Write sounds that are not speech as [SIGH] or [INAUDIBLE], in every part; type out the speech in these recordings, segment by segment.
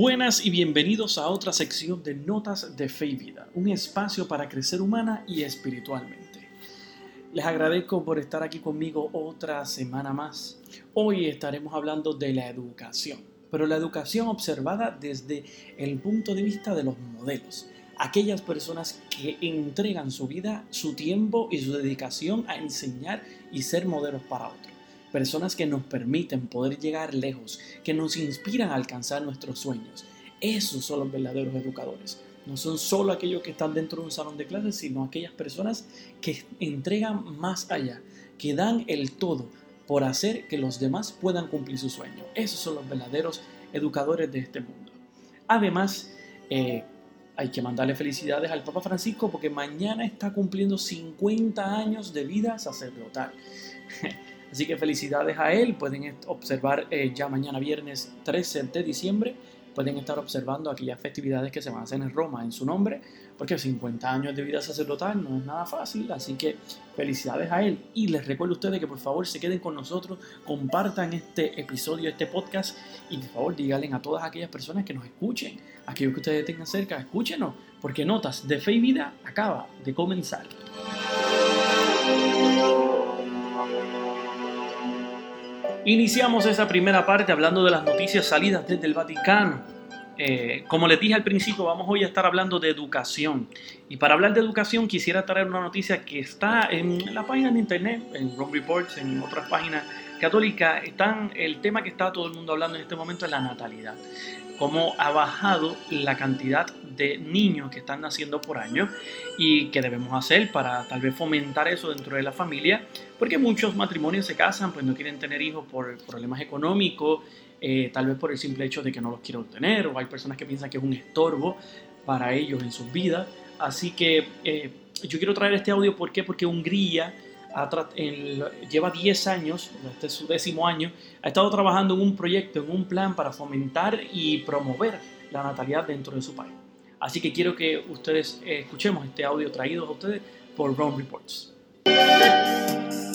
Buenas y bienvenidos a otra sección de Notas de Fe y Vida, un espacio para crecer humana y espiritualmente. Les agradezco por estar aquí conmigo otra semana más. Hoy estaremos hablando de la educación, pero la educación observada desde el punto de vista de los modelos, aquellas personas que entregan su vida, su tiempo y su dedicación a enseñar y ser modelos para otros personas que nos permiten poder llegar lejos, que nos inspiran a alcanzar nuestros sueños. Esos son los verdaderos educadores. No son solo aquellos que están dentro de un salón de clases, sino aquellas personas que entregan más allá, que dan el todo por hacer que los demás puedan cumplir su sueño. Esos son los verdaderos educadores de este mundo. Además, eh, hay que mandarle felicidades al Papa Francisco porque mañana está cumpliendo 50 años de vida sacerdotal. [LAUGHS] Así que felicidades a él. Pueden observar eh, ya mañana viernes 13 de diciembre. Pueden estar observando aquellas festividades que se van a hacer en Roma en su nombre, porque 50 años de vida sacerdotal no es nada fácil, así que felicidades a él. Y les recuerdo a ustedes que por favor se queden con nosotros, compartan este episodio, este podcast, y por favor díganle a todas aquellas personas que nos escuchen, aquellos que ustedes tengan cerca, escúchenos, porque Notas de Fe y Vida acaba de comenzar. Iniciamos esa primera parte hablando de las noticias salidas desde el Vaticano. Eh, como les dije al principio, vamos hoy a estar hablando de educación. Y para hablar de educación quisiera traer una noticia que está en la página de internet, en Rome Reports, en otras páginas católicas. Están, el tema que está todo el mundo hablando en este momento es la natalidad cómo ha bajado la cantidad de niños que están naciendo por año y qué debemos hacer para tal vez fomentar eso dentro de la familia, porque muchos matrimonios se casan, pues no quieren tener hijos por problemas económicos, eh, tal vez por el simple hecho de que no los quieren obtener, o hay personas que piensan que es un estorbo para ellos en sus vidas. Así que eh, yo quiero traer este audio, ¿por qué? Porque Hungría lleva 10 años, este es su décimo año, ha estado trabajando en un proyecto, en un plan para fomentar y promover la natalidad dentro de su país. Así que quiero que ustedes eh, escuchemos este audio traído a ustedes por Rome Reports.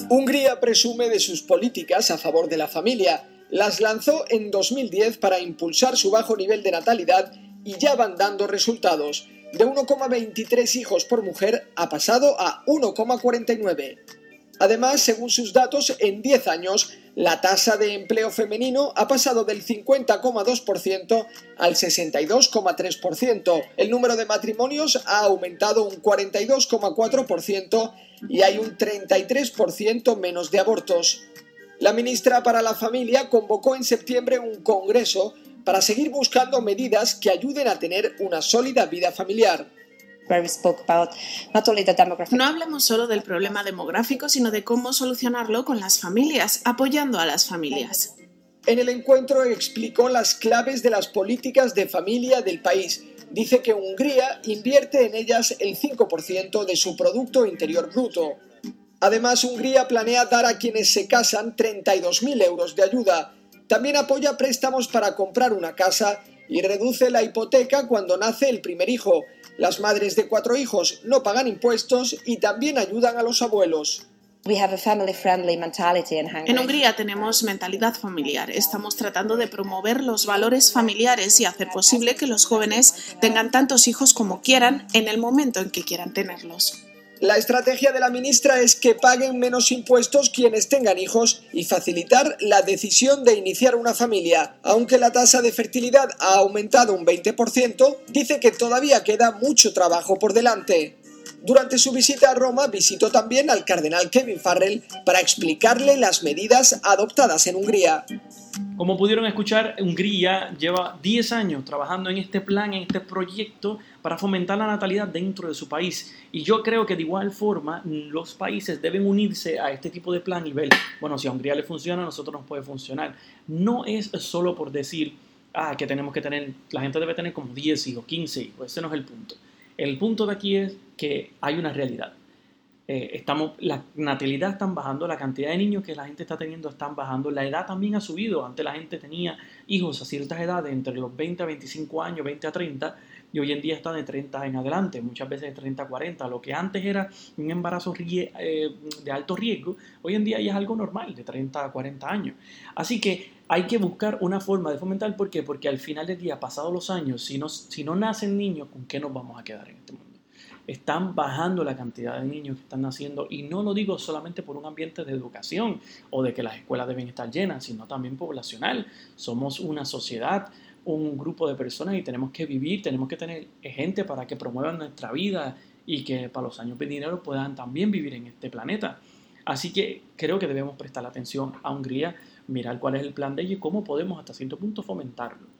Hungría presume de sus políticas a favor de la familia. Las lanzó en 2010 para impulsar su bajo nivel de natalidad y ya van dando resultados. De 1,23 hijos por mujer ha pasado a 1,49. Además, según sus datos, en 10 años la tasa de empleo femenino ha pasado del 50,2% al 62,3%. El número de matrimonios ha aumentado un 42,4% y hay un 33% menos de abortos. La ministra para la Familia convocó en septiembre un congreso para seguir buscando medidas que ayuden a tener una sólida vida familiar. No hablamos solo del problema demográfico, sino de cómo solucionarlo con las familias, apoyando a las familias. En el encuentro explicó las claves de las políticas de familia del país. Dice que Hungría invierte en ellas el 5% de su Producto Interior Bruto. Además, Hungría planea dar a quienes se casan 32.000 euros de ayuda. También apoya préstamos para comprar una casa y reduce la hipoteca cuando nace el primer hijo. Las madres de cuatro hijos no pagan impuestos y también ayudan a los abuelos. En Hungría tenemos mentalidad familiar. Estamos tratando de promover los valores familiares y hacer posible que los jóvenes tengan tantos hijos como quieran en el momento en que quieran tenerlos. La estrategia de la ministra es que paguen menos impuestos quienes tengan hijos y facilitar la decisión de iniciar una familia. Aunque la tasa de fertilidad ha aumentado un 20%, dice que todavía queda mucho trabajo por delante. Durante su visita a Roma visitó también al cardenal Kevin Farrell para explicarle las medidas adoptadas en Hungría. Como pudieron escuchar, Hungría lleva 10 años trabajando en este plan, en este proyecto para fomentar la natalidad dentro de su país. Y yo creo que de igual forma los países deben unirse a este tipo de plan y ver, bueno, si a Hungría le funciona, a nosotros nos puede funcionar. No es solo por decir, ah, que tenemos que tener, la gente debe tener como 10 hijos, 15 hijos, ese no es el punto. El punto de aquí es que hay una realidad. Eh, estamos, la natalidad están bajando, la cantidad de niños que la gente está teniendo están bajando, la edad también ha subido, antes la gente tenía hijos a ciertas edades, entre los 20 a 25 años, 20 a 30, y hoy en día está de 30 en adelante, muchas veces de 30 a 40, lo que antes era un embarazo eh, de alto riesgo, hoy en día ya es algo normal, de 30 a 40 años. Así que hay que buscar una forma de fomentar. ¿Por qué? Porque al final del día, pasados los años, si no, si no nacen niños, ¿con qué nos vamos a quedar en este mundo? Están bajando la cantidad de niños que están naciendo y no lo digo solamente por un ambiente de educación o de que las escuelas deben estar llenas, sino también poblacional. Somos una sociedad, un grupo de personas y tenemos que vivir, tenemos que tener gente para que promuevan nuestra vida y que para los años venideros puedan también vivir en este planeta. Así que creo que debemos prestar atención a Hungría, mirar cuál es el plan de ellos y cómo podemos hasta cierto punto fomentarlo.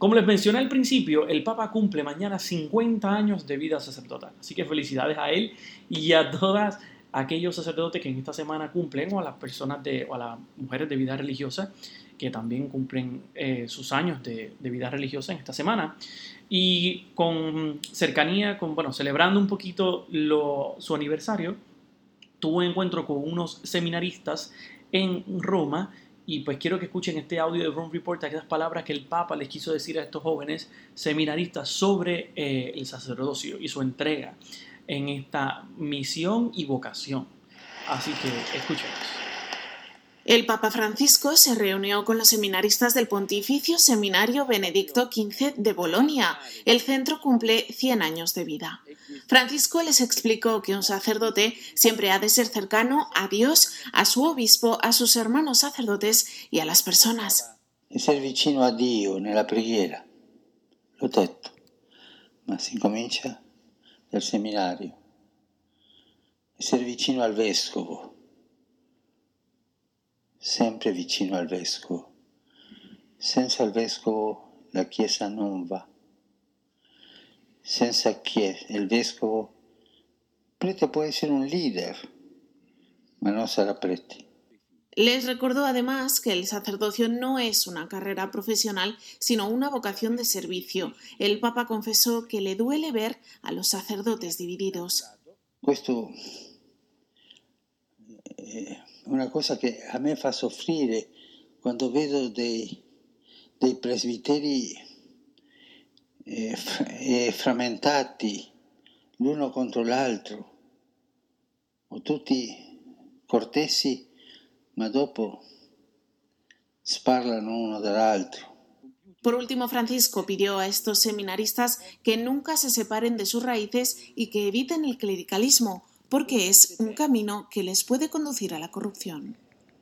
Como les mencioné al principio, el Papa cumple mañana 50 años de vida sacerdotal. Así que felicidades a él y a todas aquellos sacerdotes que en esta semana cumplen o a las personas de, o a las mujeres de vida religiosa que también cumplen eh, sus años de, vida religiosa en esta semana. Y con cercanía, con, bueno, celebrando un poquito su aniversario, tuvo encuentro con unos seminaristas en Roma y pues quiero que escuchen este audio de Rome Report, aquellas palabras que el Papa les quiso decir a estos jóvenes seminaristas sobre eh, el sacerdocio y su entrega en esta misión y vocación. Así que escuchemos. El Papa Francisco se reunió con los seminaristas del Pontificio Seminario Benedicto XV de Bolonia. El centro cumple 100 años de vida. Francisco les explicó que un sacerdote siempre ha de ser cercano a Dios, a su obispo, a sus hermanos sacerdotes y a las personas. Ser vicino a Dio nella preghiera, l'ho detto, ma si comincia dal seminario. Ser vicino al vescovo, sempre vicino al vescovo. Senza il vescovo la Chiesa non va. Senza chiesa, il vescovo prete può essere un leader, ma non sarà prete. Les recordó además que el sacerdocio no es una carrera profesional, sino una vocación de servicio. El Papa confesó que le duele ver a los sacerdotes divididos. Questo è una cosa che a me fa soffrire quando vedo dei, dei presbiteri eh, eh, frammentati l'uno contro l'altro, o tutti cortesi, ma dopo sparlano uno dall'altro. Por último, Francisco pidió a estos seminaristas que nunca se separen de sus raíces y que eviten el clericalismo, porque es un camino que les puede conducir a la corrupción.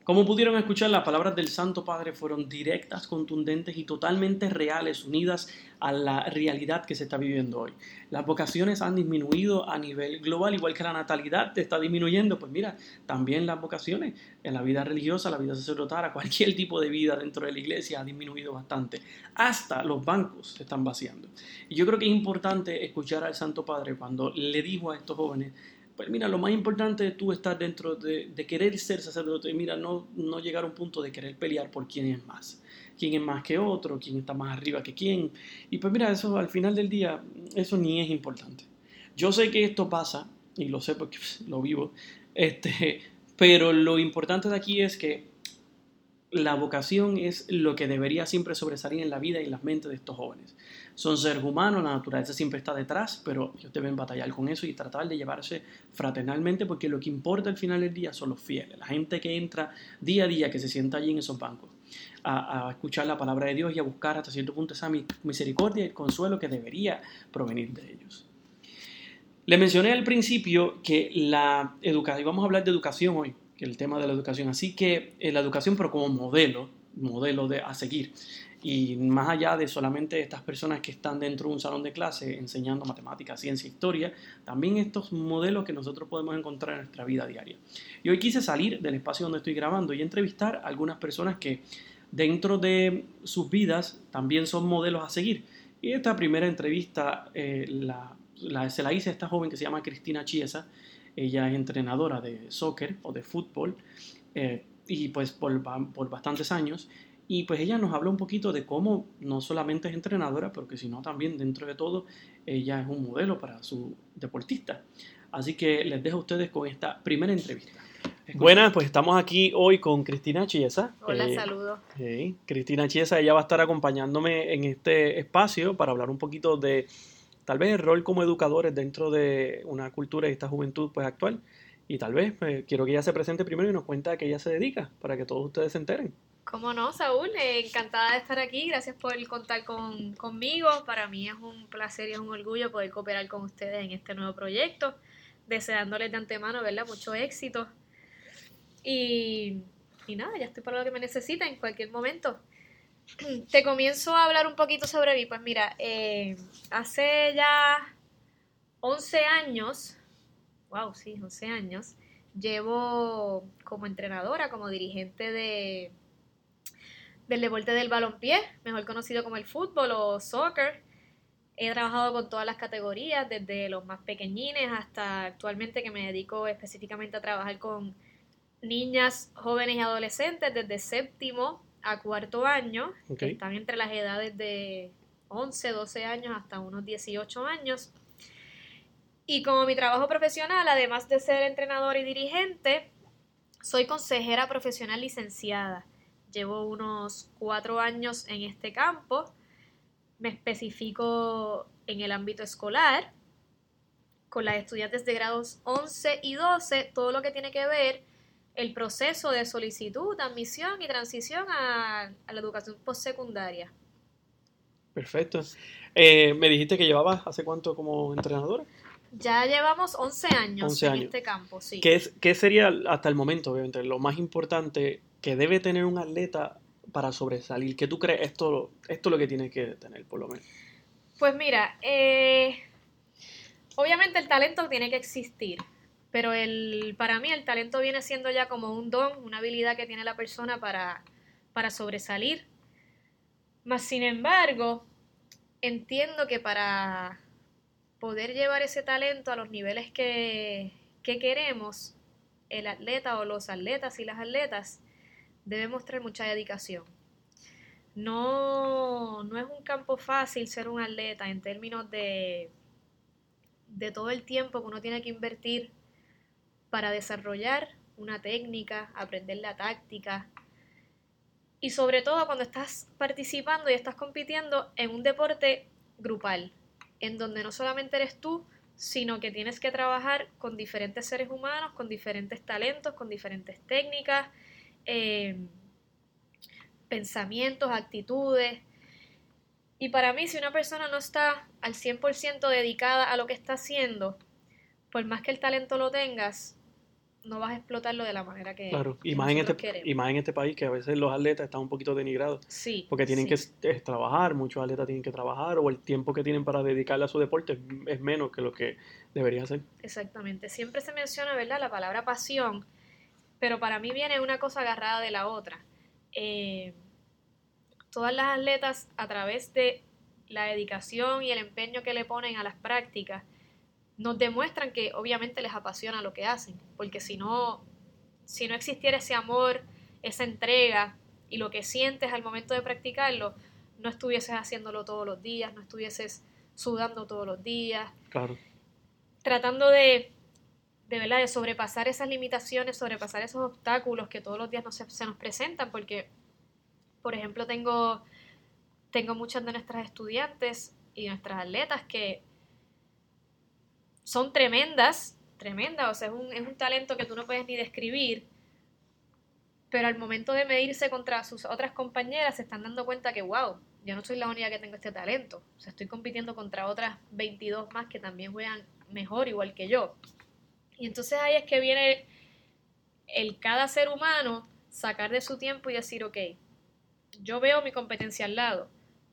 Como pudieron escuchar, las palabras del Santo Padre fueron directas, contundentes y totalmente reales, unidas a la realidad que se está viviendo hoy. Las vocaciones han disminuido a nivel global, igual que la natalidad está disminuyendo. Pues mira, también las vocaciones en la vida religiosa, la vida sacerdotal, cualquier tipo de vida dentro de la iglesia ha disminuido bastante. Hasta los bancos se están vaciando. Y yo creo que es importante escuchar al Santo Padre cuando le dijo a estos jóvenes, pues mira, lo más importante es tú estar dentro de, querer ser sacerdote, mira, no, llegar a un punto de querer pelear por quién es más, quién es más que otro, quién está más arriba que quién. Y pues mira, eso al final del día, eso ni es importante. Yo sé que esto pasa, y lo sé porque lo vivo, este, pero lo importante de aquí es que la vocación es lo que debería siempre sobresalir en la vida y en las mentes de estos jóvenes son seres humanos, la naturaleza siempre está detrás, pero ellos deben batallar con eso y tratar de llevarse fraternalmente porque lo que importa al final del día son los fieles, la gente que entra día a día, que se sienta allí en esos bancos, a, escuchar la palabra de Dios y a buscar hasta cierto punto esa misericordia y el consuelo que debería provenir de ellos. Le mencioné al principio que la educación, y vamos a hablar de educación hoy, que el tema de la educación, así que eh, la educación pero como modelo, modelo de, a seguir. Y más allá de solamente estas personas que están dentro de un salón de clase enseñando matemáticas, ciencia, historia, también estos modelos que nosotros podemos encontrar en nuestra vida diaria. Y hoy quise salir del espacio donde estoy grabando y entrevistar a algunas personas que dentro de sus vidas también son modelos a seguir. Y esta primera entrevista eh, se la hice a esta joven que se llama Cristina Chiesa. Ella es entrenadora de soccer o de fútbol. Eh, y pues por, por bastantes años y pues ella nos habla un poquito de cómo no solamente es entrenadora, pero que sino también dentro de todo ella es un modelo para su deportista. Así que les dejo a ustedes con esta primera entrevista. Buenas, pues estamos aquí hoy con Cristina Chiesa. Hola, eh, saludos. Cristina Chiesa, ella va a estar acompañándome en este espacio para hablar un poquito de tal vez el rol como educadores dentro de una cultura y esta juventud pues actual. Y tal vez pues, quiero que ella se presente primero y nos cuente a qué ella se dedica para que todos ustedes se enteren. Cómo no, Saúl, encantada de estar aquí, gracias por contar con, conmigo. Para mí es un placer y es un orgullo poder cooperar con ustedes en este nuevo proyecto, deseándoles de antemano, ¿verdad? Mucho éxito. Y, y nada, ya estoy para lo que me necesiten en cualquier momento. [CLEARS THROAT] Te comienzo a hablar un poquito sobre mí. Pues mira, eh, hace ya 11 años, wow, sí, 11 años, llevo como entrenadora, como dirigente de del deporte del balompié, mejor conocido como el fútbol o soccer. He trabajado con todas las categorías, desde los más pequeñines hasta actualmente que me dedico específicamente a trabajar con niñas, jóvenes y adolescentes desde séptimo a cuarto año, que están entre las edades de 11, 12 años hasta unos 18 años. Y como mi trabajo profesional, además de ser entrenadora y dirigente, soy consejera profesional licenciada. Llevo unos cuatro años en este campo. Me especifico en el ámbito escolar, con las estudiantes de grados 11 y 12, todo lo que tiene que ver el proceso de solicitud, admisión y transición a, la educación postsecundaria. Perfecto. Eh, me dijiste que llevabas hace cuánto como entrenadora. Ya llevamos 11 años en este campo, sí. ¿Qué, ¿Qué, sería hasta el momento, obviamente, lo más importante que debe tener un atleta para sobresalir? ¿Qué tú crees esto, esto es lo que tiene que tener, por lo menos? Pues mira, eh, obviamente el talento tiene que existir, pero el, para mí el talento viene siendo ya como un don, una habilidad que tiene la persona para, para sobresalir. Más sin embargo, entiendo que para poder llevar ese talento a los niveles que, queremos, el atleta o los atletas y las atletas debe mostrar mucha dedicación. No, no es un campo fácil ser un atleta en términos de, de todo el tiempo que uno tiene que invertir para desarrollar una técnica, aprender la táctica. Y sobre todo cuando estás participando y estás compitiendo en un deporte grupal, en donde no solamente eres tú, sino que tienes que trabajar con diferentes seres humanos, con diferentes talentos, con diferentes técnicas, eh, pensamientos, actitudes. Y para mí, si una persona no está al 100% dedicada a lo que está haciendo, por más que el talento lo tengas, no vas a explotarlo de la manera que, claro. y más en este y más en este país que a veces los atletas están un poquito denigrados sí porque tienen que trabajar muchos atletas tienen que trabajar o el tiempo que tienen para dedicarle a su deporte es, menos que lo que debería ser. Exactamente. Siempre se menciona verdad la palabra pasión pero para mí viene una cosa agarrada de la otra. Eh, todas las atletas a través de la dedicación y el empeño que le ponen a las prácticas nos demuestran que obviamente les apasiona lo que hacen, porque si no, si no existiera ese amor, esa entrega y lo que sientes al momento de practicarlo, no estuvieses haciéndolo todos los días, no estuvieses sudando todos los días, claro. tratando de, de, ¿verdad? de sobrepasar esas limitaciones, sobrepasar esos obstáculos que todos los días se, se nos presentan, porque, por ejemplo, tengo, tengo muchas de nuestras estudiantes y nuestras atletas que son tremendas, tremendas, o sea, es un, es un talento que tú no puedes ni describir, pero al momento de medirse contra sus otras compañeras se están dando cuenta que, wow, yo no soy la única que tengo este talento, o sea, estoy compitiendo contra otras 22 más que también juegan mejor, igual que yo. Y entonces ahí es que viene el cada ser humano sacar de su tiempo y decir, ok, yo veo mi competencia al lado,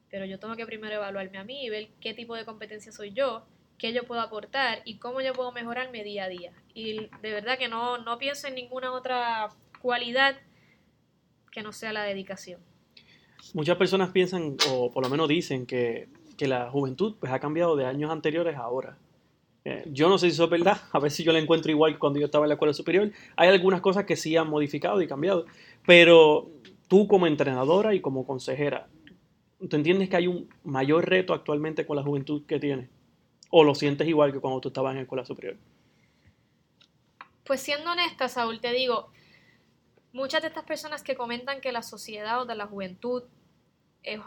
pero yo tengo que primero evaluarme a mí y ver qué tipo de competencia soy yo qué yo puedo aportar y cómo yo puedo mejorarme día a día. Y de verdad que no, no pienso en ninguna otra cualidad que no sea la dedicación. Muchas personas piensan, o por lo menos dicen, que, la juventud pues, ha cambiado de años anteriores a ahora. Eh, yo no sé si eso es verdad, [LAUGHS] a ver si yo la encuentro igual cuando yo estaba en la escuela superior. Hay algunas cosas que sí han modificado y cambiado, pero tú como entrenadora y como consejera, ¿tú entiendes que hay un mayor reto actualmente con la juventud que tienes? ¿O lo sientes igual que cuando tú estabas en escuela superior? Pues siendo honesta, Saúl, te digo, muchas de estas personas que comentan que la sociedad o de la juventud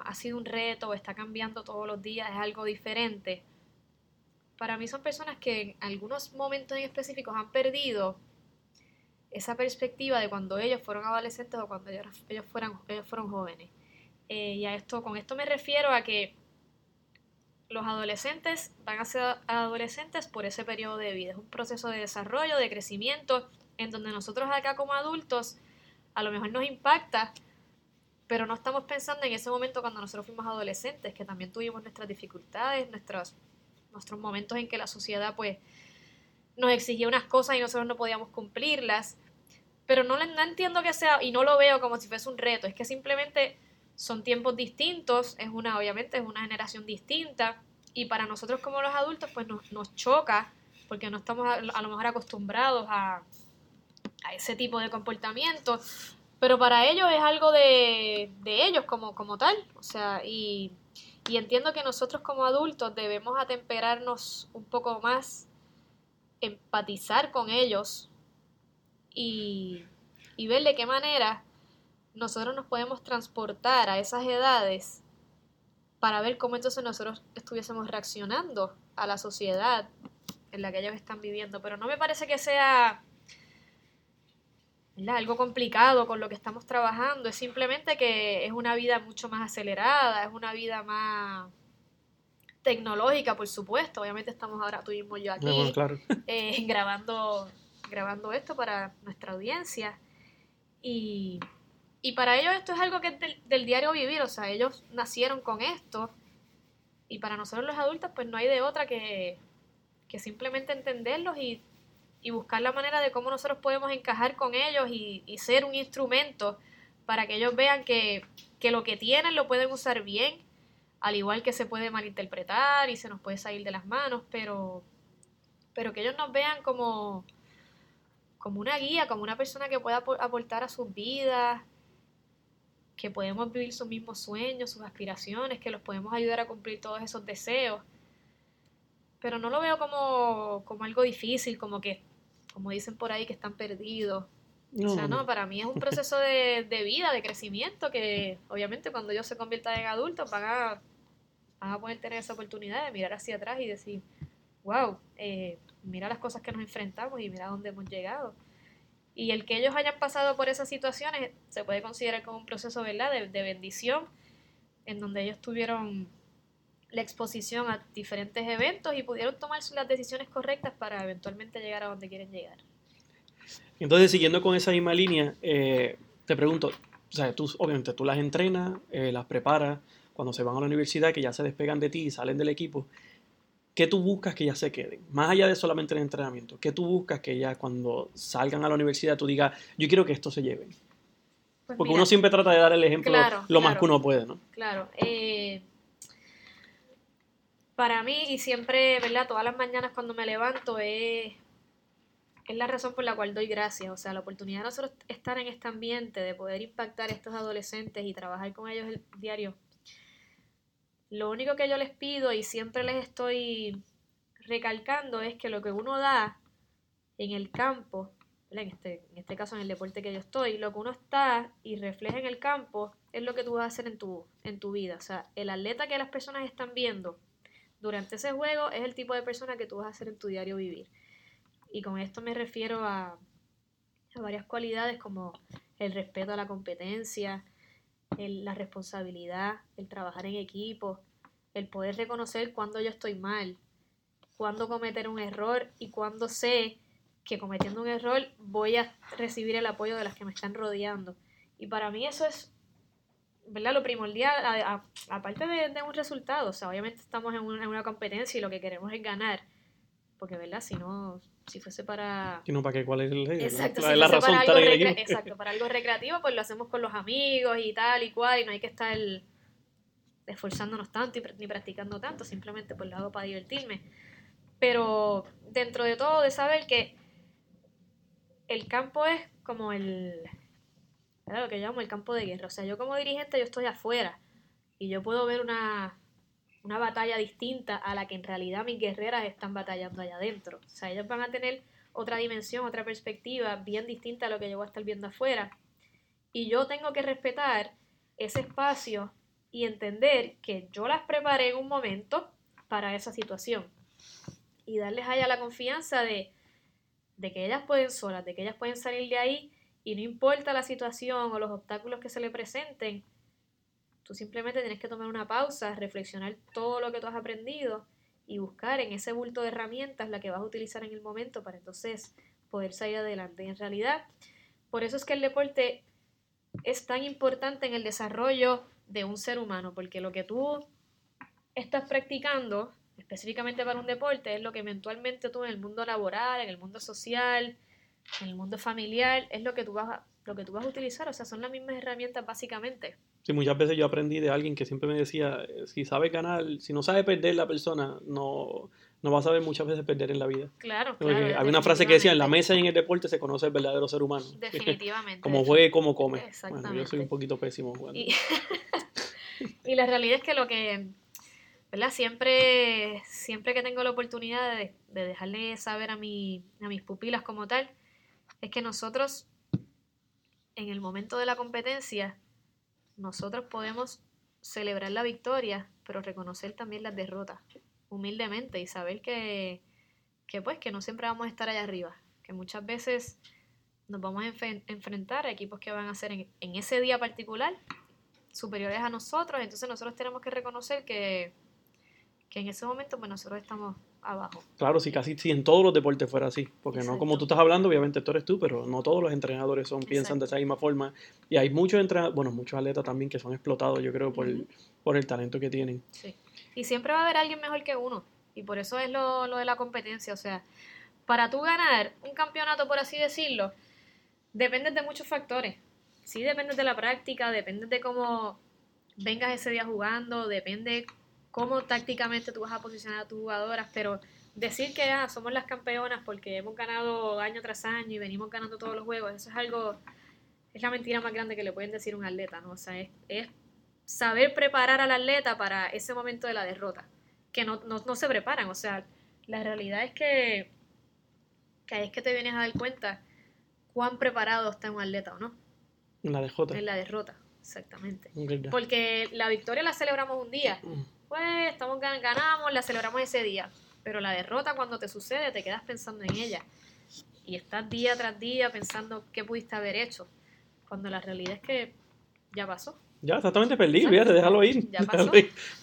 ha sido un reto o está cambiando todos los días, es algo diferente, para mí son personas que en algunos momentos en específicos han perdido esa perspectiva de cuando ellos fueron adolescentes o cuando ellos, fueran, ellos fueron jóvenes. Eh, y a esto, con esto me refiero a que los adolescentes van a ser adolescentes por ese periodo de vida. Es un proceso de desarrollo, de crecimiento, en donde nosotros acá como adultos a lo mejor nos impacta, pero no estamos pensando en ese momento cuando nosotros fuimos adolescentes, que también tuvimos nuestras dificultades, nuestros, nuestros momentos en que la sociedad pues nos exigía unas cosas y nosotros no podíamos cumplirlas. Pero no, no entiendo que sea, y no lo veo como si fuese un reto, es que simplemente son tiempos distintos, es una, obviamente es una generación distinta, y para nosotros como los adultos pues nos, nos choca, porque no estamos a, lo mejor acostumbrados a, a, ese tipo de comportamiento, pero para ellos es algo de, de ellos como, como tal, o sea, y, y entiendo que nosotros como adultos debemos atemperarnos un poco más, empatizar con ellos y, y ver de qué manera nosotros nos podemos transportar a esas edades para ver cómo entonces nosotros estuviésemos reaccionando a la sociedad en la que ellos están viviendo. Pero no me parece que sea algo complicado con lo que estamos trabajando, es simplemente que es una vida mucho más acelerada, es una vida más tecnológica, por supuesto. Obviamente estamos ahora, tuvimos yo aquí [LAUGHS] eh, grabando, grabando esto para nuestra audiencia. Y y para ellos esto es algo que es del, diario vivir, o sea, ellos nacieron con esto. Y para nosotros los adultos, pues no hay de otra que, que simplemente entenderlos y, y, buscar la manera de cómo nosotros podemos encajar con ellos y, y ser un instrumento para que ellos vean que, que lo que tienen lo pueden usar bien, al igual que se puede malinterpretar y se nos puede salir de las manos, pero, pero que ellos nos vean como, como una guía, como una persona que pueda aportar a sus vidas, que podemos vivir sus mismos sueños, sus aspiraciones, que los podemos ayudar a cumplir todos esos deseos. Pero no lo veo como, como algo difícil, como que, como dicen por ahí, que están perdidos. O sea, no, para mí es un proceso de, de, vida, de crecimiento, que obviamente cuando ellos se conviertan en adultos van a, van a poder tener esa oportunidad de mirar hacia atrás y decir, wow, eh, mira las cosas que nos enfrentamos y mira dónde hemos llegado. Y el que ellos hayan pasado por esas situaciones se puede considerar como un proceso ¿verdad? De, bendición, en donde ellos tuvieron la exposición a diferentes eventos y pudieron tomar las decisiones correctas para eventualmente llegar a donde quieren llegar. Entonces, siguiendo con esa misma línea, eh, te pregunto, o sea, tú obviamente tú las entrenas, eh, las preparas, cuando se van a la universidad, que ya se despegan de ti y salen del equipo, ¿qué tú buscas que ya se queden? Más allá de solamente el entrenamiento, ¿qué tú buscas que ya cuando salgan a la universidad tú digas, yo quiero que esto se lleve? Pues Porque uno siempre trata de dar el ejemplo lo más que uno puede, ¿no? Claro. Eh, para mí, y siempre, ¿verdad? Todas las mañanas cuando me levanto es, es la razón por la cual doy gracias. O sea, la oportunidad de nosotros estar en este ambiente, de poder impactar a estos adolescentes y trabajar con ellos el diario, lo único que yo les pido y siempre les estoy recalcando es que lo que uno da en el campo, en este, en este caso en el deporte que yo estoy, lo que uno está y refleja en el campo es lo que tú vas a hacer en tu, en tu vida. O sea, el atleta que las personas están viendo durante ese juego es el tipo de persona que tú vas a hacer en tu diario vivir. Y con esto me refiero a, a varias cualidades como el respeto a la competencia, la responsabilidad, el trabajar en equipo, el poder reconocer cuando yo estoy mal, cuando cometer un error y cuando sé que cometiendo un error voy a recibir el apoyo de las que me están rodeando. Y para mí eso es, ¿verdad? Lo primordial, aparte de, un resultado, o sea, obviamente estamos en una competencia y lo que queremos es ganar, porque, ¿verdad? Si no, si fuese para... no, ¿para qué? ¿Cuál es el Exacto, la, razón para algo Exacto, para algo recreativo, pues lo hacemos con los amigos y tal y cual, y no hay que estar esforzándonos tanto ni practicando tanto, simplemente pues lo hago para divertirme. Pero dentro de todo, de saber que el campo es como el... lo que llamo el campo de guerra. O sea, yo como dirigente yo estoy afuera y yo puedo ver una, una batalla distinta a la que en realidad mis guerreras están batallando allá adentro. O sea, ellos van a tener otra dimensión, otra perspectiva bien distinta a lo que yo voy a estar viendo afuera. Y yo tengo que respetar ese espacio y entender que yo las preparé en un momento para esa situación. Y darles allá la confianza de, de que ellas pueden solas, de que ellas pueden salir de ahí y no importa la situación o los obstáculos que se le presenten, tú simplemente tienes que tomar una pausa, reflexionar todo lo que tú has aprendido y buscar en ese bulto de herramientas la que vas a utilizar en el momento para entonces poder salir adelante. Y en realidad, por eso es que el deporte es tan importante en el desarrollo de un ser humano, porque lo que tú estás practicando específicamente para un deporte es lo que eventualmente tú en el mundo laboral, en el mundo social, en el mundo familiar, es lo que tú vas a, lo que tú vas a utilizar, o sea, son las mismas herramientas básicamente. Sí, muchas veces yo aprendí de alguien que siempre me decía, si sabe ganar, si no sabe perder la persona, no, no va a saber muchas veces perder en la vida. Claro, Porque claro. había una frase que decía, en la mesa y en el deporte se conoce el verdadero ser humano. [LAUGHS] Definitivamente. como juegue, como come. Bueno, yo Exactamente. soy un poquito pésimo jugando. Y, [LAUGHS] y la realidad es que lo que, ¿verdad? Siempre, siempre que tengo la oportunidad de, de dejarle saber a, mi, a mis pupilas como tal, es que nosotros, en el momento de la competencia, nosotros podemos celebrar la victoria, pero reconocer también las derrotas, humildemente, y saber que, que pues, que no siempre vamos a estar allá arriba, que muchas veces nos vamos a enfrentar a equipos que van a ser en, en ese día particular superiores a nosotros, entonces nosotros tenemos que reconocer que, que en ese momento pues nosotros estamos abajo. Claro, si casi si en todos los deportes fuera así, porque no como tú estás hablando, obviamente tú eres tú, pero no todos los entrenadores son piensan de esa misma forma y hay muchos entrenadores, bueno, muchos atletas también que son explotados, yo creo, por, el, por el talento que tienen. Sí. Y siempre va a haber alguien mejor que uno. Y por eso es lo, lo de la competencia. O sea, para tú ganar un campeonato, por así decirlo, dependes de muchos factores. Sí, dependes de la práctica, dependes de cómo vengas ese día jugando, depende cómo tácticamente tú vas a posicionar a tus jugadoras, pero decir que ah, somos las campeonas porque hemos ganado año tras año y venimos ganando todos los juegos, eso es algo, es la mentira más grande que le pueden decir a un atleta, ¿no? O sea, es, es saber preparar al atleta para ese momento de la derrota, que no, no, no se preparan, o sea, la realidad es que, que ahí es que te vienes a dar cuenta cuán preparado está un atleta o no, En la DJ. en la derrota, exactamente. Porque la victoria la celebramos un día, Mm. Pues estamos gan- ganamos, la celebramos ese día, pero la derrota cuando te sucede te quedas pensando en ella. Y estás día tras día pensando qué pudiste haber hecho, cuando la realidad es que ya pasó. Ya, exactamente, perdí, fíjate, déjalo ir. Ya [LAUGHS] pasó.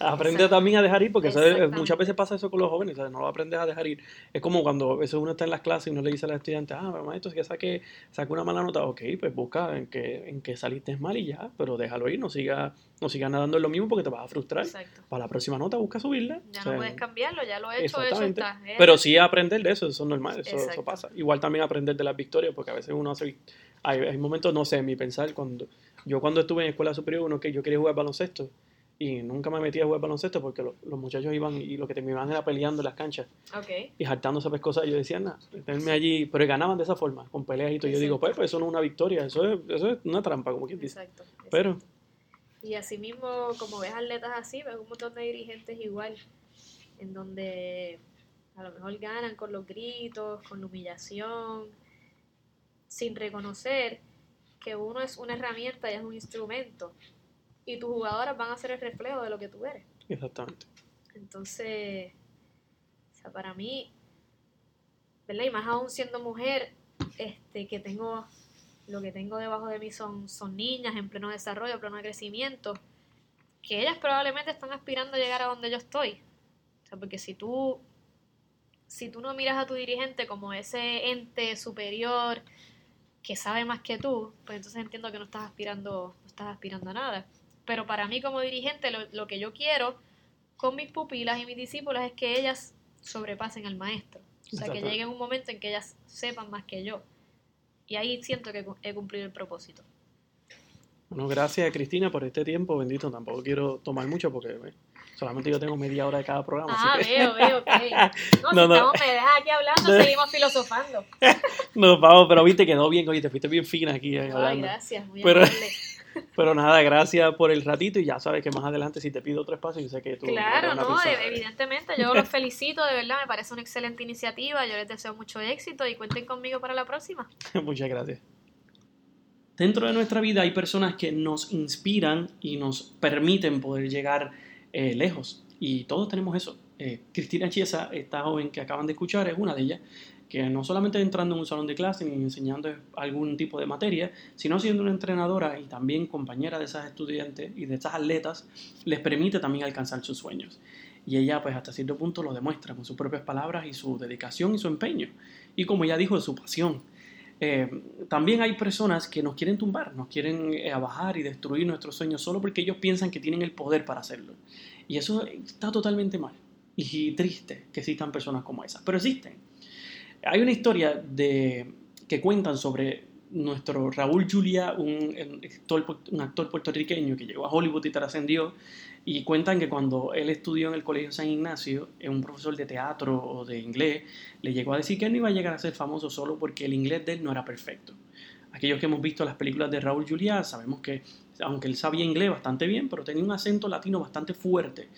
Aprende también a dejar ir, porque muchas veces pasa eso con los jóvenes, ¿sabes? no lo aprendes a dejar ir. Es como cuando a veces uno está en las clases y uno le dice a los estudiantes, ah, maestro, si que saque, saque una mala nota, ok, pues busca en que, en que saliste mal y ya, pero déjalo ir, no siga, no siga nadando en lo mismo porque te vas a frustrar. Exacto. Para la próxima nota busca subirla. Ya o sea, no puedes cambiarlo, ya lo he hecho, hecho está. Eh, Pero sí aprender de eso, eso es normal, eso, pasa. Igual también aprender de las victorias, porque a veces uno hace... Hay, hay momentos, no sé, en mi pensar, cuando yo cuando estuve en escuela superior, uno que yo quería jugar baloncesto y nunca me metí a jugar baloncesto porque lo- los muchachos iban y lo que terminaban era peleando en las canchas y jartándose pues cosas. Y yo decía, nada, meterme allí, pero ganaban de esa forma, con peleas y todo. Yo digo, pues, pues eso no es una victoria, eso es, eso es una trampa, como quien dice. exacto. exacto. Pero, Y así mismo, como ves atletas así, ves un montón de dirigentes igual, en donde a lo mejor ganan con los gritos, con la humillación, sin reconocer que uno es una herramienta y es un instrumento. Y tus jugadoras van a ser el reflejo de lo que tú eres. exactamente. Entonces, o sea, para mí, ¿verdad? Y más aún siendo mujer, este, que tengo, lo que tengo debajo de mí son, son niñas en pleno desarrollo, en pleno crecimiento, que ellas probablemente están aspirando a llegar a donde yo estoy. O sea, porque si tú, si tú no miras a tu dirigente como ese ente superior que sabe más que tú, pues entonces entiendo que no estás aspirando, no estás aspirando a nada. Pero para mí como dirigente, lo, lo que yo quiero con mis pupilas y mis discípulas es que ellas sobrepasen al maestro. O sea, que llegue un momento en que ellas sepan más que yo. Y ahí siento que he cumplido el propósito. Bueno, gracias Cristina por este tiempo, bendito. Tampoco quiero tomar mucho porque eh, solamente yo tengo media hora de cada programa. Ah, así que veo, veo, ok. No, [LAUGHS] No, si no. estamos, me dejas aquí hablando, seguimos filosofando. [LAUGHS] nos vamos, pero viste, quedó bien, oye, te fuiste bien fina aquí eh, Ay, gracias, muy Pero- amable. [LAUGHS] Pero nada, gracias por el ratito y ya sabes que más adelante si te pido otro espacio, yo sé que tú... Claro, no, e- evidentemente, yo los felicito, de verdad, me parece una excelente iniciativa, yo les deseo mucho éxito y cuenten conmigo para la próxima. Muchas gracias. Dentro de nuestra vida hay personas que nos inspiran y nos permiten poder llegar eh, lejos. Y todos tenemos eso. Eh, Cristina Chiesa, esta joven que acaban de escuchar, es una de ellas, que no solamente entrando en un salón de clase ni enseñando algún tipo de materia, sino siendo una entrenadora y también compañera de esas estudiantes y de esas atletas, les permite también alcanzar sus sueños. Y ella, pues hasta cierto punto lo demuestra con sus propias palabras y su dedicación y su empeño. Y como ya dijo, su pasión. Eh, también hay personas que nos quieren tumbar, nos quieren eh, abajar y destruir nuestros sueños solo porque ellos piensan que tienen el poder para hacerlo. Y eso está totalmente mal. Y triste que existan personas como esas. Pero existen. Hay una historia de, que cuentan sobre nuestro Raúl Julia, un, actor, un actor puertorriqueño que llegó a Hollywood y trascendió, y cuentan que cuando él estudió en el Colegio San Ignacio, un profesor de teatro o de inglés le llegó a decir que él no iba a llegar a ser famoso solo porque el inglés de él no era perfecto. Aquellos que hemos visto las películas de Raúl Julia sabemos que, aunque él sabía inglés bastante bien, pero tenía un acento latino bastante fuerte.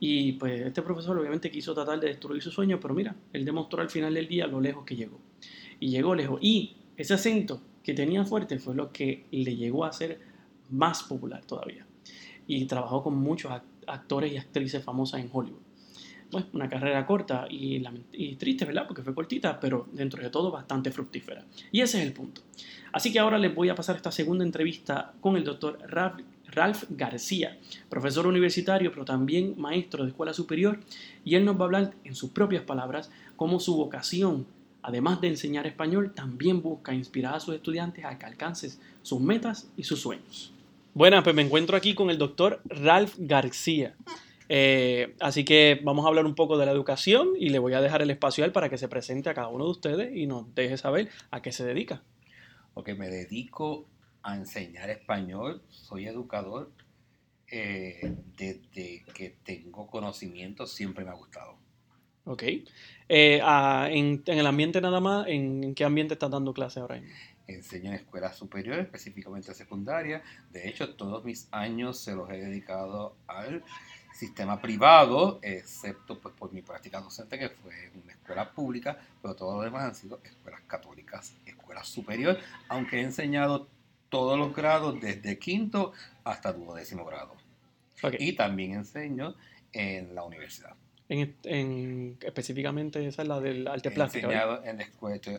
Y pues este profesor obviamente quiso tratar de destruir su sueño, pero mira, él demostró al final del día lo lejos que llegó. Y llegó lejos. Y ese acento que tenía fuerte fue lo que le llegó a ser más popular todavía. Y trabajó con muchos actores y actrices famosas en Hollywood. Bueno, una carrera corta y, triste, ¿verdad? Porque fue cortita, pero dentro de todo bastante fructífera. Y ese es el punto. Así que ahora les voy a pasar esta segunda entrevista con el doctor Ralph Ralph García, profesor universitario, pero también maestro de escuela superior, y él nos va a hablar en sus propias palabras cómo su vocación, además de enseñar español, también busca inspirar a sus estudiantes a que alcancen sus metas y sus sueños. Bueno, pues me encuentro aquí con el doctor Ralph García. Eh, así que vamos a hablar un poco de la educación y le voy a dejar el espacio para que se presente a cada uno de ustedes y nos deje saber a qué se dedica. Ok, me dedico a enseñar español, soy educador, eh, desde que tengo conocimiento siempre me ha gustado. Ok. Eh, ah, en, el ambiente nada más, ¿en, qué ambiente estás dando clase ahora mismo? Enseño en escuelas superiores, específicamente secundaria. De hecho, todos mis años se los he dedicado al sistema privado, excepto pues, por mi práctica docente que fue en una escuela pública, pero todos los demás han sido escuelas católicas, escuelas superiores, aunque he enseñado todos los grados desde quinto hasta duodécimo grado. Y también enseño en la universidad. En, específicamente esa es la del arte plástico.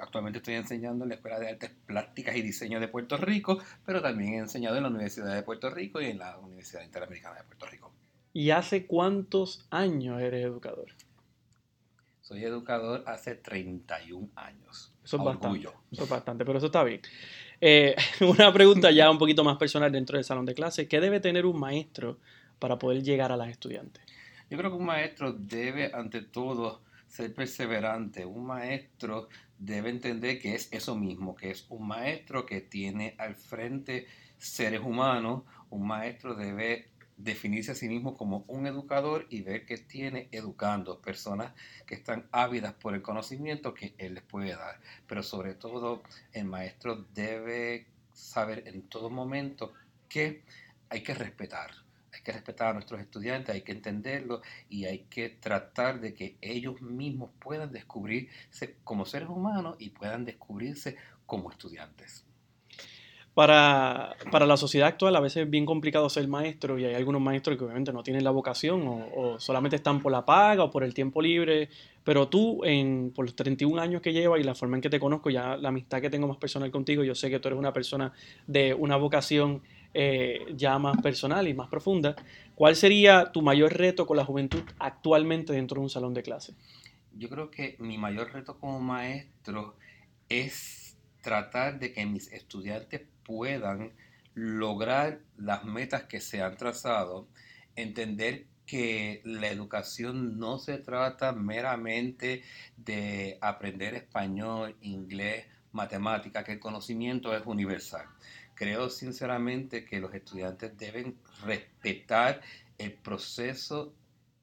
actualmente estoy enseñando en la Escuela de Artes Plásticas y Diseño de Puerto Rico, pero también he enseñado en la Universidad de Puerto Rico y en la Universidad Interamericana de Puerto Rico. ¿Y hace cuántos años eres educador? Soy educador hace 31 años. Eso es bastante. Eso es bastante, pero eso está bien. Eh, [LAUGHS] una pregunta ya un poquito más personal dentro del salón de clase. ¿Qué debe tener un maestro para poder llegar a las estudiantes? Yo creo que un maestro debe, ante todo, ser perseverante. Un maestro debe entender que es eso mismo, que es un maestro que tiene al frente seres humanos. Un maestro debe definirse a sí mismo como un educador y ver que tiene educando personas que están ávidas por el conocimiento que él les puede dar. Pero sobre todo el maestro debe saber en todo momento que hay que respetar. Hay que respetar a nuestros estudiantes, hay que entenderlo y hay que tratar de que ellos mismos puedan descubrirse como seres humanos y puedan descubrirse como estudiantes. Para, la sociedad actual a veces es bien complicado ser maestro y hay algunos maestros que obviamente no tienen la vocación o, solamente están por la paga o por el tiempo libre, pero tú en, por los 31 años que llevas y la forma en que te conozco, ya la amistad que tengo más personal contigo, yo sé que tú eres una persona de una vocación eh, ya más personal y más profunda. ¿Cuál sería tu mayor reto con la juventud actualmente dentro de un salón de clase? Yo creo que mi mayor reto como maestro es tratar de que mis estudiantes puedan lograr las metas que se han trazado, entender que la educación no se trata meramente de aprender español, inglés, matemática, que el conocimiento es universal. Creo sinceramente que los estudiantes deben respetar el proceso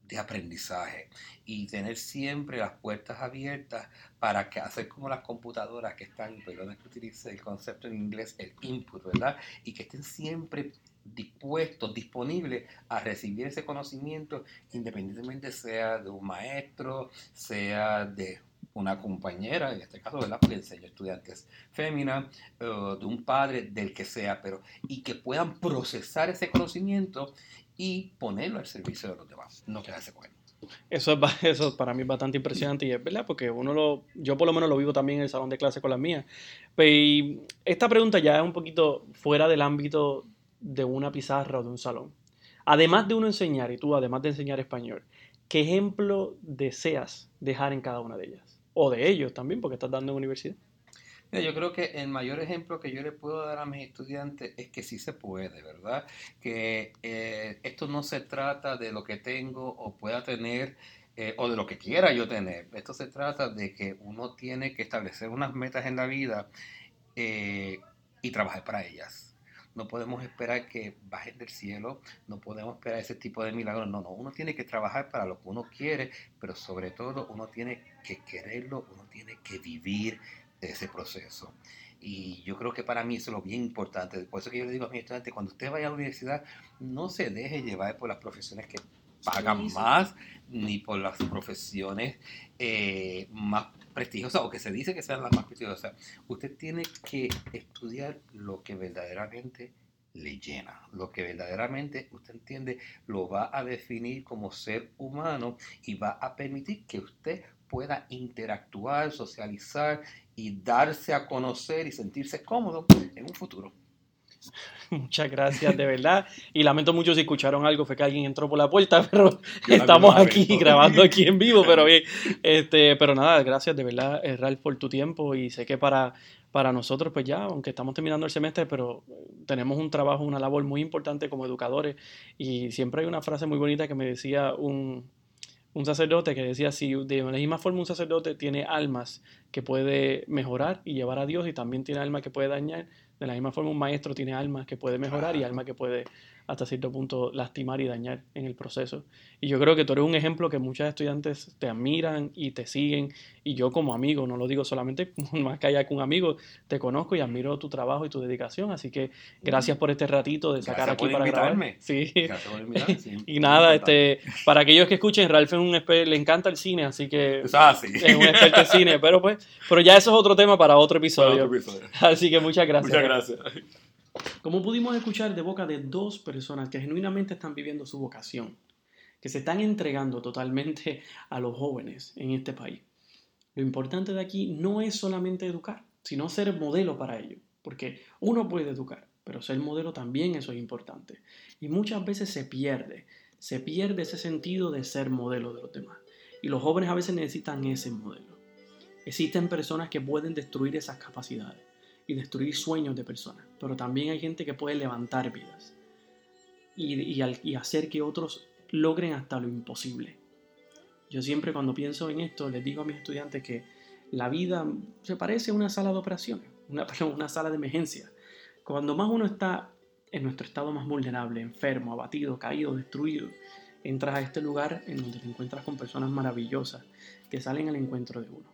de aprendizaje y tener siempre las puertas abiertas para que hacer como las computadoras que están, perdón que utilice el concepto en inglés, el input, ¿verdad? Y que estén siempre dispuestos, disponibles a recibir ese conocimiento, independientemente sea de un maestro, sea de una compañera, en este caso, ¿verdad? Porque enseño estudiantes féminas, de un padre, del que sea, pero y que puedan procesar ese conocimiento y ponerlo al servicio de los demás, no quedarse con él. Eso, es, [LAUGHS] para mí es bastante impresionante y es verdad, porque uno lo, yo por lo menos lo vivo también en el salón de clase con las mías. Pe- Y esta pregunta ya es un poquito fuera del ámbito de una pizarra o de un salón. Además de uno enseñar, y tú además de enseñar español, ¿qué ejemplo deseas dejar en cada una de ellas? O de ellos también, porque estás dando en universidad. Yo creo que el mayor ejemplo que yo le puedo dar a mis estudiantes es que sí se puede, ¿verdad? Que eh, esto no se trata de lo que tengo o pueda tener eh, o de lo que quiera yo tener. Esto se trata de que uno tiene que establecer unas metas en la vida eh, y trabajar para ellas. No podemos esperar que bajen del cielo, no podemos esperar ese tipo de milagros. No, no, uno tiene que trabajar para lo que uno quiere, pero sobre todo uno tiene que quererlo, uno tiene que vivir de ese proceso. Y yo creo que para mí eso es lo bien importante. Por eso que yo le digo a mis estudiantes, cuando usted vaya a la universidad, no se deje llevar por las profesiones que pagan Sí, sí. más, ni por las profesiones eh, más prestigiosas o que se dice que sean las más prestigiosas. Usted tiene que estudiar lo que verdaderamente le llena, lo que verdaderamente usted entiende lo va a definir como ser humano y va a permitir que usted pueda interactuar, socializar y darse a conocer y sentirse cómodo en un futuro. [LAUGHS] Muchas gracias, de verdad. Y lamento mucho si escucharon algo, fue que alguien entró por la puerta, [LAUGHS] pero estamos aquí [LAUGHS] grabando aquí en vivo, pero bien. Este, pero nada, gracias de verdad, eh, Ralph, por tu tiempo. Y sé que para, para nosotros, pues ya, aunque estamos terminando el semestre, pero tenemos un trabajo, una labor muy importante como educadores. Y siempre hay una frase muy bonita que me decía un, un sacerdote que decía, si de la misma forma un sacerdote tiene almas que puede mejorar y llevar a Dios y también tiene almas que puede dañar, de la misma forma un maestro tiene almas que puede mejorar y almas que puede hasta cierto punto lastimar y dañar en el proceso. Y yo creo que tú eres un ejemplo que muchos estudiantes te admiran y te siguen. Y yo como amigo, no lo digo solamente [LAUGHS] más que allá que un amigo, te conozco y admiro tu trabajo y tu dedicación. Así que gracias por este ratito de sacar Gracias aquí por para grabar. invitarme. Sí. Gracias por invitarme, sí, [LAUGHS] Y nada, este, para aquellos que escuchen, Ralph es un le encanta el cine, así que es así. es un experto en cine, pero pues, pero ya eso es otro tema para otro episodio. Para otro episodio. [LAUGHS] Así que muchas gracias. Muchas gracias. Como pudimos escuchar de boca de dos personas que genuinamente están viviendo su vocación, que se están entregando totalmente a los jóvenes en este país. Lo importante de aquí no es solamente educar, sino ser modelo para ellos, porque uno puede educar, pero ser modelo también eso es importante. Y muchas veces se pierde, se pierde ese sentido de ser modelo de los demás. Y los jóvenes a veces necesitan ese modelo. Existen personas que pueden destruir esas capacidades y destruir sueños de personas, pero también hay gente que puede levantar vidas y, y hacer que otros logren hasta lo imposible. Yo siempre cuando pienso en esto les digo a mis estudiantes que la vida se parece a una sala de operaciones, una, [LAUGHS] una sala de emergencia. Cuando más uno está en nuestro estado más vulnerable, enfermo, abatido, caído, destruido, entras a este lugar en donde te encuentras con personas maravillosas que salen al encuentro de uno.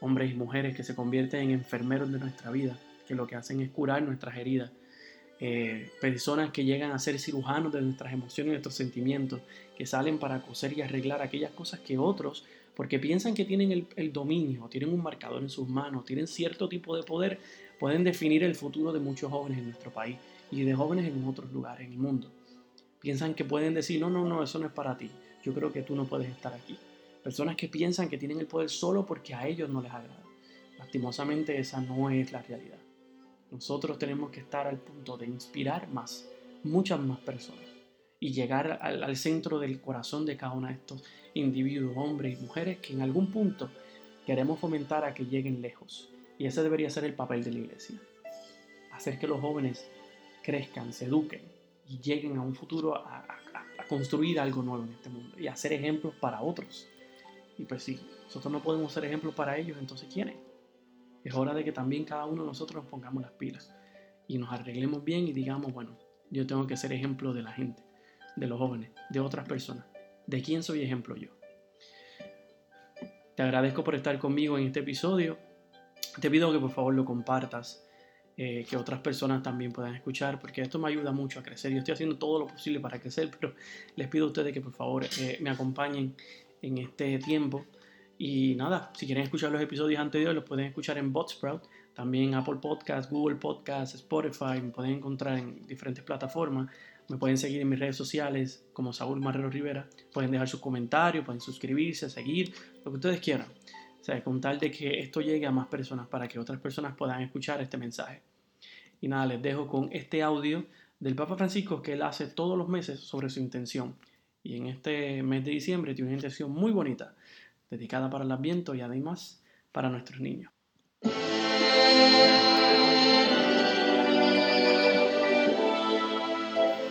Hombres y mujeres que se convierten en enfermeros de nuestra vida, que lo que hacen es curar nuestras heridas. Eh, personas que llegan a ser cirujanos de nuestras emociones y nuestros sentimientos, que salen para coser y arreglar aquellas cosas que otros, porque piensan que tienen el, el dominio, tienen un marcador en sus manos, tienen cierto tipo de poder, pueden definir el futuro de muchos jóvenes en nuestro país y de jóvenes en otros lugares en el mundo. Piensan que pueden decir, no, no, no, eso no es para ti. Yo creo que tú no puedes estar aquí. Personas que piensan que tienen el poder solo porque a ellos no les agrada. Lastimosamente esa no es la realidad. Nosotros tenemos que estar al punto de inspirar más, muchas más personas y llegar al, al centro del corazón de cada uno de estos individuos, hombres y mujeres, que en algún punto queremos fomentar a que lleguen lejos. Y ese debería ser el papel de la iglesia. Hacer que los jóvenes crezcan, se eduquen y lleguen a un futuro a, a- a construir algo nuevo en este mundo y a ser ejemplos para otros. Y pues si nosotros no podemos ser ejemplos para ellos, entonces ¿quiénes? Es hora de que también cada uno de nosotros nos pongamos las pilas y nos arreglemos bien y digamos, bueno, yo tengo que ser ejemplo de la gente, de los jóvenes, de otras personas. ¿De quién soy ejemplo yo? Te agradezco por estar conmigo en este episodio. Te pido que por favor lo compartas, eh, que otras personas también puedan escuchar, porque esto me ayuda mucho a crecer. Yo estoy haciendo todo lo posible para crecer, pero les pido a ustedes que por favor eh, me acompañen en este tiempo. Y nada, si quieren escuchar los episodios anteriores, los pueden escuchar en Buzzsprout, También Apple Podcast, Google Podcast, Spotify, me pueden encontrar en diferentes plataformas. Me pueden seguir en mis redes sociales como Saúl Marrero Rivera. Pueden dejar sus comentarios, pueden suscribirse, seguir, lo que ustedes quieran. O sea, con tal de que esto llegue a más personas para que otras personas puedan escuchar este mensaje. Y nada, les dejo con este audio del Papa Francisco que él hace todos los meses sobre su intención. Y en este mes de diciembre tiene una intención muy bonita, dedicada para el Adviento y además para nuestros niños.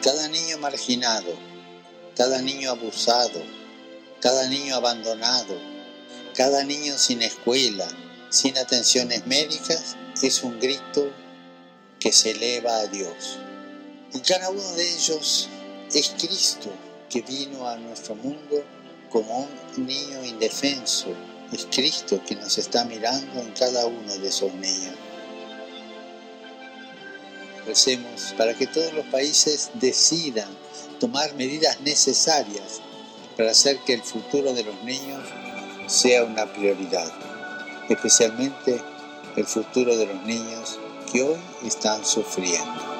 Cada niño marginado, cada niño abusado, cada niño abandonado, cada niño sin escuela, sin atenciones médicas, es un grito que se eleva a Dios. Y cada uno de ellos es Cristo que vino a nuestro mundo como un niño indefenso. Es Cristo que nos está mirando en cada uno de esos niños. Recemos para que todos los países decidan tomar medidas necesarias para hacer que el futuro de los niños sea una prioridad, especialmente el futuro de los niños que hoy están sufriendo.